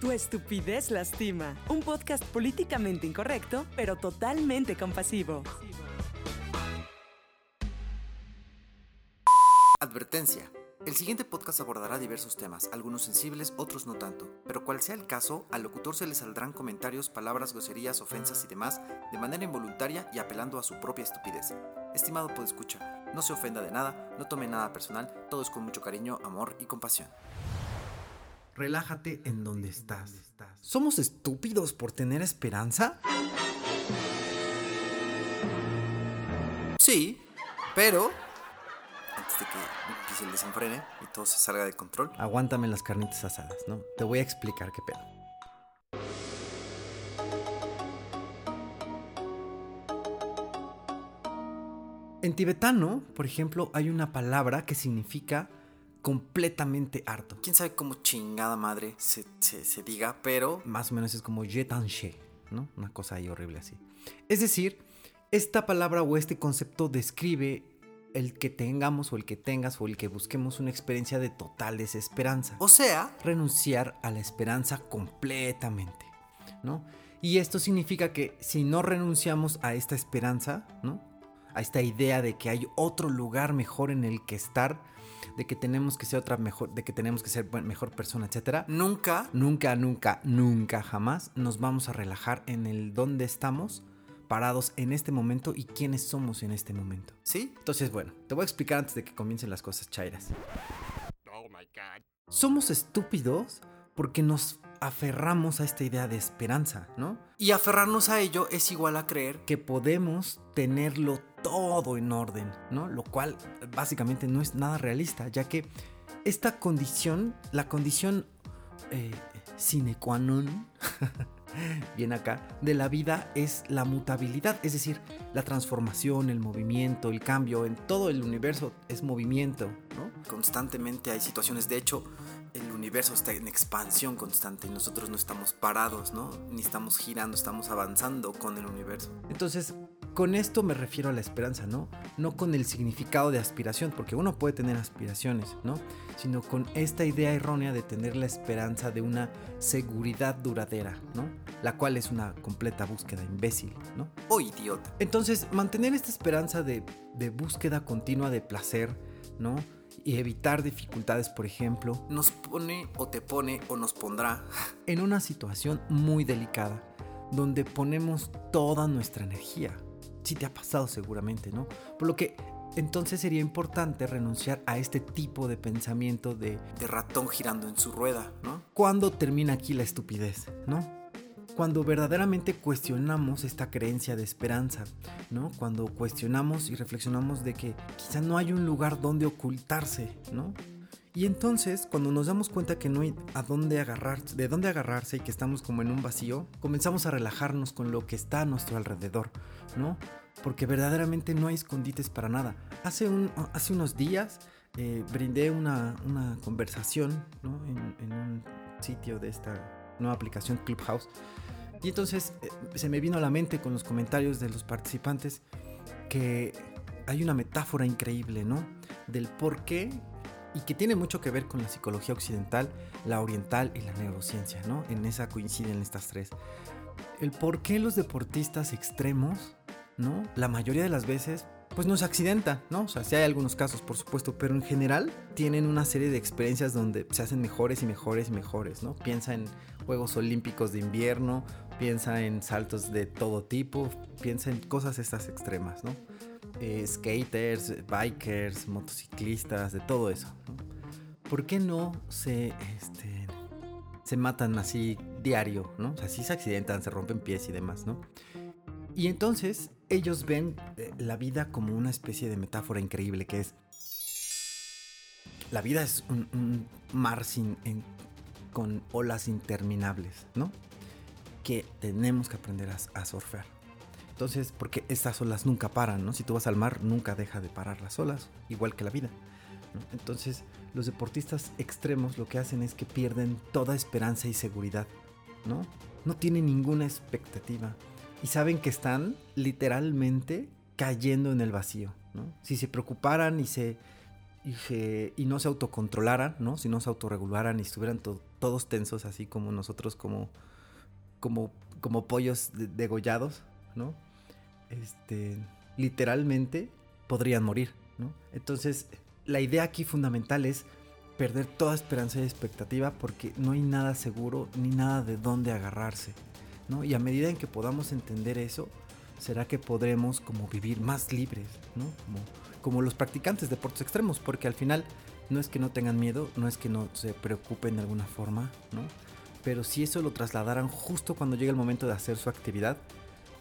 Tu estupidez lastima. Un podcast políticamente incorrecto, pero totalmente compasivo. Advertencia. El siguiente podcast abordará diversos temas, algunos sensibles, otros no tanto, pero cual sea el caso, al locutor se le saldrán comentarios, palabras, groserías, ofensas y demás de manera involuntaria y apelando a su propia estupidez. Estimado escucha, no se ofenda de nada, no tome nada personal, todo es con mucho cariño, amor y compasión. Relájate en donde estás. ¿Somos estúpidos por tener esperanza? Sí, pero antes de que empiece el desenfrene y todo se salga de control. Aguántame las carnitas asadas, ¿no? Te voy a explicar qué pedo. En tibetano, por ejemplo, hay una palabra que significa completamente harto. Quién sabe cómo chingada madre se, diga, pero. Más o menos es como she, ¿no? Una cosa ahí horrible así. Es decir, esta palabra o este concepto describe el que tengamos o el que tengas o el que busquemos una experiencia de total desesperanza. O sea, renunciar a la esperanza completamente, ¿no? Y esto significa que si no renunciamos a esta esperanza, ¿no? A esta idea de que hay otro lugar mejor en el que estar, de que tenemos que ser otra mejor, de que tenemos que ser mejor persona, etcétera. Nunca, nunca, nunca, nunca jamás nos vamos a relajar en el dónde estamos parados en este momento y quiénes somos en este momento. ¿Sí? Entonces, bueno, te voy a explicar antes de que comiencen las cosas chairas. Oh my God. Somos estúpidos porque nos aferramos a esta idea de esperanza, ¿no? Y aferrarnos a ello es igual a creer que podemos tenerlo todo en orden, ¿no? Lo cual básicamente no es nada realista, ya que esta condición, la condición eh, sine qua non, bien acá, de la vida es la mutabilidad, es decir, la transformación, el movimiento, el cambio, en todo el universo es movimiento, ¿no? Constantemente hay situaciones, de hecho, el universo está en expansión constante y nosotros no estamos parados, ¿no? Ni estamos girando, estamos avanzando con el universo. Entonces, con esto me refiero a la esperanza, ¿no? No con el significado de aspiración, porque uno puede tener aspiraciones, ¿no? Sino con esta idea errónea de tener la esperanza de una seguridad duradera, ¿no? La cual es una completa búsqueda imbécil, ¿no? O idiota. Entonces, mantener esta esperanza de, de búsqueda continua de placer, ¿no? Y evitar dificultades, por ejemplo, nos pone o te pone o nos pondrá en una situación muy delicada, donde ponemos toda nuestra energía. Si te ha pasado seguramente, ¿no? Por lo que entonces sería importante renunciar a este tipo de pensamiento de, de ratón girando en su rueda, ¿no? ¿Cuándo termina aquí la estupidez, ¿no? Cuando verdaderamente cuestionamos esta creencia de esperanza, ¿no? Cuando cuestionamos y reflexionamos de que quizá no hay un lugar donde ocultarse, ¿no? Y entonces, cuando nos damos cuenta que no hay a dónde agarrar, de dónde agarrarse y que estamos como en un vacío, comenzamos a relajarnos con lo que está a nuestro alrededor, ¿no? Porque verdaderamente no hay escondites para nada. Hace, un, hace unos días eh, brindé una, conversación ¿no? en, en un sitio de esta nueva aplicación Clubhouse y entonces eh, se me vino a la mente con los comentarios de los participantes que hay una metáfora increíble, ¿no? Del por qué y que tiene mucho que ver con la psicología occidental, la oriental y la neurociencia, ¿no? En esa coinciden estas tres. El por qué los deportistas extremos, ¿no? La mayoría de las veces pues no se accidenta, ¿no? O sea, sí hay algunos casos, por supuesto, pero en general tienen una serie de experiencias donde se hacen mejores y mejores y mejores, ¿no? Piensa en Juegos Olímpicos de invierno, piensa en saltos de todo tipo, piensa en cosas estas extremas, ¿no? Eh, skaters, bikers, motociclistas, de todo eso. ¿Por qué no se, este, se matan así diario, ¿no? O sea, sí se accidentan, se rompen pies y demás, ¿no? Y entonces ellos ven eh, la vida como una especie de metáfora increíble que es... La vida es un, mar sin, con olas interminables, ¿no? Que tenemos que aprender a, surfear. Entonces, porque estas olas nunca paran, ¿no? Si tú vas al mar, nunca deja de parar las olas, igual que la vida. Entonces, los deportistas extremos lo que hacen es que pierden toda esperanza y seguridad, ¿no? No tienen ninguna expectativa y saben que están literalmente cayendo en el vacío. ¿no? Si se preocuparan y se, y, no se autocontrolaran, ¿no? Si no se autorregularan y estuvieran todos tensos, así como nosotros, como, como, como pollos degollados, ¿no? Este, literalmente podrían morir, ¿no? Entonces, la idea aquí fundamental es perder toda esperanza y expectativa porque no hay nada seguro ni nada de dónde agarrarse, ¿no? Y a medida en que podamos entender eso, será que podremos como vivir más libres. Como, los practicantes de deportes extremos, porque al final no es que no tengan miedo, no es que no se preocupen de alguna forma. Pero si eso lo trasladaran justo cuando llega el momento de hacer su actividad,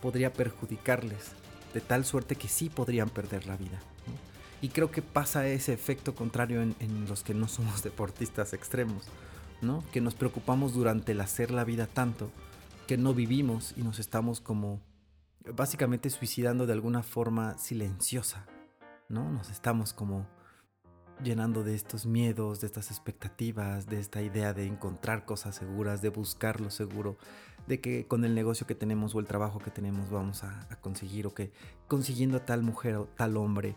podría perjudicarles, de tal suerte que sí podrían perder la vida. Y creo que pasa ese efecto contrario en, en, los que no somos deportistas extremos, ¿no? Que nos preocupamos durante el hacer la vida tanto que no vivimos y nos estamos como básicamente suicidando de alguna forma silenciosa, ¿no? Nos estamos como llenando de estos miedos, de estas expectativas, de esta idea de encontrar cosas seguras, de buscar lo seguro, de que con el negocio que tenemos o el trabajo que tenemos vamos a, conseguir o que consiguiendo a tal mujer o tal hombre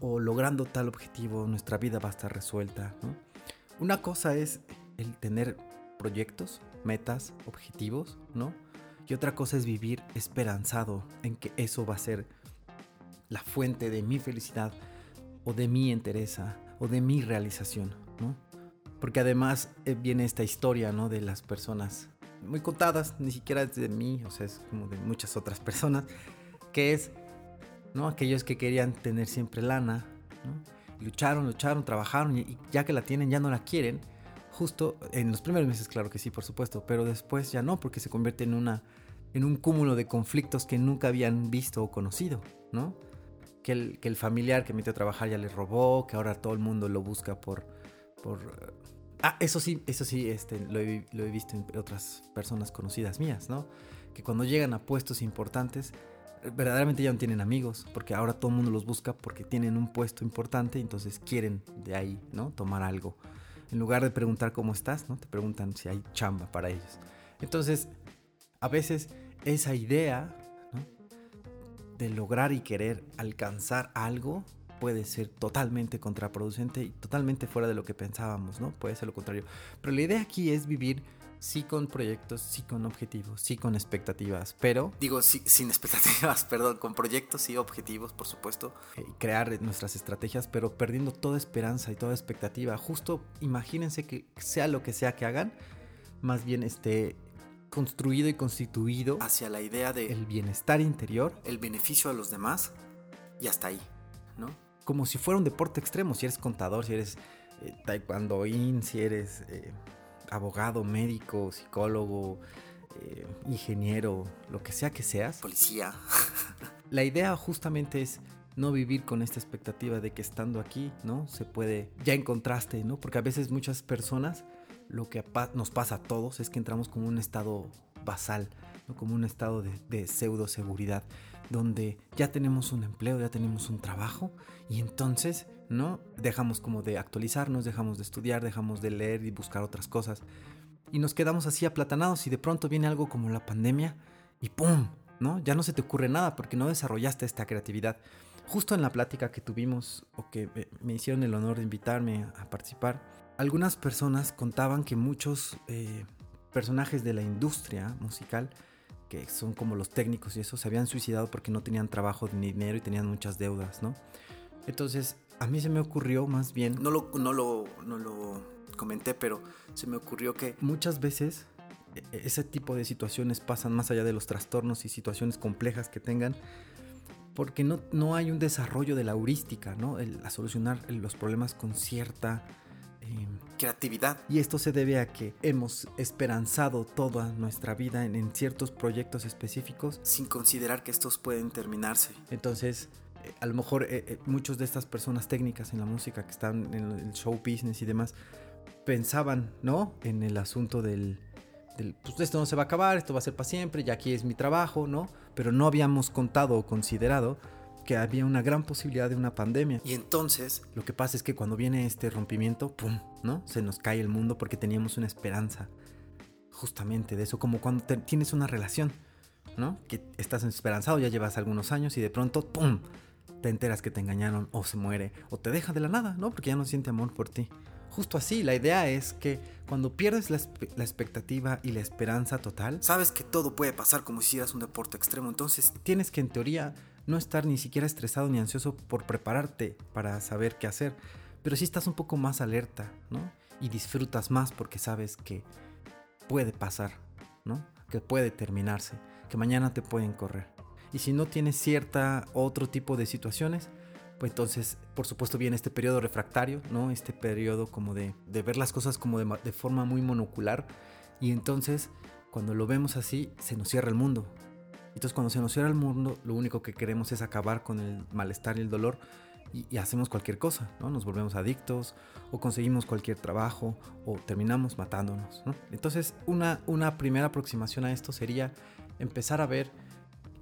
o, logrando tal objetivo nuestra vida va a estar resuelta. Una cosa es el tener proyectos, metas, objetivos, ¿no? Y otra cosa es vivir esperanzado en que eso va a ser la fuente de mi felicidad o de mi entereza o de mi realización, ¿no? Porque además eh, viene esta historia, ¿no? De las personas muy contadas, ni siquiera es de mí, o sea, es como de muchas otras personas, que es, ¿no? Aquellos que querían tener siempre lana, ¿no? Lucharon, lucharon, trabajaron y ya que la tienen ya no la quieren justo en los primeros meses, claro que sí, por supuesto, pero después ya no, porque se convierte en una en un cúmulo de conflictos que nunca habían visto o conocido, ¿no? Que el, que el familiar que metió a trabajar ya le robó, que ahora todo el mundo lo busca por... por ah, eso sí, eso sí, este, lo, he, lo he visto en otras personas conocidas mías, ¿no? Que cuando llegan a puestos importantes, verdaderamente ya no tienen amigos, porque ahora todo el mundo los busca porque tienen un puesto importante entonces quieren de ahí, ¿no? Tomar algo en lugar de preguntar cómo estás, ¿no? Te preguntan si hay chamba para ellos. Entonces, a veces esa idea de lograr y querer alcanzar algo puede ser totalmente contraproducente y totalmente fuera de lo que pensábamos, ¿no? Puede ser lo contrario. Pero la idea aquí es vivir sí con proyectos, sí con objetivos, sí con expectativas, pero... Digo, sí, sin expectativas, perdón, con proyectos y objetivos, por supuesto. Eh, crear nuestras estrategias, pero perdiendo toda esperanza y toda expectativa. Justo imagínense que sea lo que sea que hagan, más bien esté construido y constituido hacia la idea de el bienestar interior, el beneficio a los demás y hasta ahí, ¿no? Como si fuera un deporte extremo, si eres contador, si eres eh, taekwondoín, si eres... Eh, abogado, médico, psicólogo, eh, ingeniero, lo que sea que seas. Policía. la idea justamente es no vivir con esta expectativa de que estando aquí, ¿no? Se puede, ya encontraste, ¿no? Porque a veces muchas personas, lo que nos pasa a todos es que entramos como un estado basal, ¿no? Como un estado de, de pseudo seguridad, donde ya tenemos un empleo, ya tenemos un trabajo y entonces ¿no? Dejamos como de actualizarnos, dejamos de estudiar, dejamos de leer y buscar otras cosas. Y nos quedamos así aplatanados y de pronto viene algo como la pandemia y ¡pum! ¿No? Ya no se te ocurre nada porque no desarrollaste esta creatividad. Justo en la plática que tuvimos o que me hicieron el honor de invitarme a participar, algunas personas contaban que muchos eh, personajes de la industria musical, que son como los técnicos y eso, se habían suicidado porque no tenían trabajo ni dinero y tenían muchas deudas, ¿no? Entonces a mí se me ocurrió más bien... No lo, no lo, no lo comenté, pero se me ocurrió que... Muchas veces e, e, ese tipo de situaciones pasan más allá de los trastornos y situaciones complejas que tengan, porque no, no hay un desarrollo de la heurística, ¿no? El, a solucionar los problemas con cierta... Em, creatividad. Y esto se debe a que hemos esperanzado toda nuestra vida en, en ciertos proyectos específicos. Sin considerar que estos pueden terminarse. Entonces, a lo mejor eh, eh, muchos de estas personas técnicas en la música que están en el show business y demás pensaban, ¿no? En el asunto del, pues esto no se va a acabar, esto va a ser para siempre, ya aquí es mi trabajo, ¿no? Pero no habíamos contado o considerado que había una gran posibilidad de una pandemia. Y entonces, lo que pasa es que cuando viene este rompimiento, ¡pum! ¿no? Se nos cae el mundo porque teníamos una esperanza justamente de eso, como cuando tienes una relación, ¿no? Que estás esperanzado, ya llevas algunos años y de pronto, ¡pum! Te enteras que te engañaron o se muere o te deja de la nada, ¿no? Porque ya no siente amor por ti. Justo así, la idea es que cuando pierdes la, la, expectativa y la esperanza total, sabes que todo puede pasar como si hicieras un deporte extremo, entonces tienes que en teoría no estar ni siquiera estresado ni ansioso por prepararte para saber qué hacer, pero sí estás un poco más alerta, ¿no? Y disfrutas más porque sabes que puede pasar, ¿no? Que puede terminarse, que mañana te pueden correr. Y si no tienes cierta otro tipo de situaciones, pues entonces, por supuesto, viene este periodo refractario, ¿no? Este periodo como de, ver las cosas como de, forma muy monocular. Y entonces, cuando lo vemos así, se nos cierra el mundo. Entonces, cuando se nos cierra el mundo, lo único que queremos es acabar con el malestar y el dolor. Y, hacemos cualquier cosa, ¿no? Nos volvemos adictos, o conseguimos cualquier trabajo, o terminamos matándonos, ¿no? Entonces, una, una primera aproximación a esto sería empezar a ver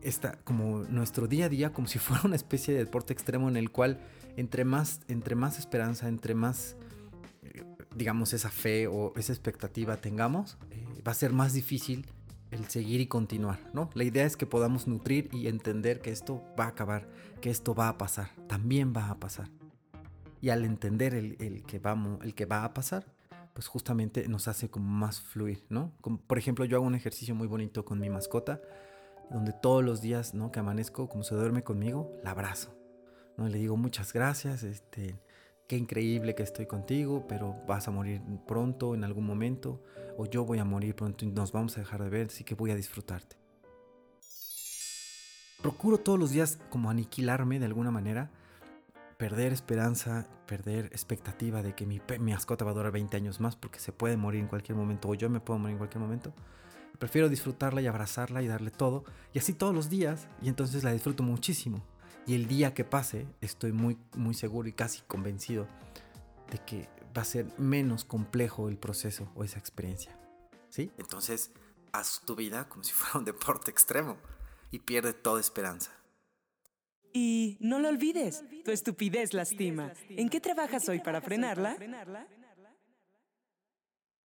esta, como nuestro día a día como si fuera una especie de deporte extremo en el cual entre más, entre más esperanza, entre más, eh, digamos, esa fe o esa expectativa tengamos, eh, va a ser más difícil el seguir y continuar, ¿no? La idea es que podamos nutrir y entender que esto va a acabar, que esto va a pasar, también va a pasar. Y al entender el, el que, vamos, el que va a pasar, pues justamente nos hace como más fluir, ¿no? Por ejemplo, yo hago un ejercicio muy bonito con mi mascota, donde todos los días, ¿no? Que amanezco, como se duerme conmigo, la abrazo, ¿no? Le digo muchas gracias, este, qué increíble que estoy contigo, pero vas a morir pronto, en algún momento, o yo voy a morir pronto y nos vamos a dejar de ver, así que voy a disfrutarte. Procuro todos los días como aniquilarme de alguna manera, perder esperanza, perder expectativa de que mi, mi mascota va a durar 20 años más porque se puede morir en cualquier momento, o yo me puedo morir en cualquier momento. Prefiero disfrutarla y abrazarla y darle todo. Y así todos los días. Y entonces la disfruto muchísimo. Y el día que pase, estoy muy, muy seguro y casi convencido de que va a ser menos complejo el proceso o esa experiencia. ¿Sí? Entonces, haz tu vida como si fuera un deporte extremo y pierde toda esperanza. Y no lo olvides, tu estupidez lastima. ¿En qué trabajas hoy para frenarla?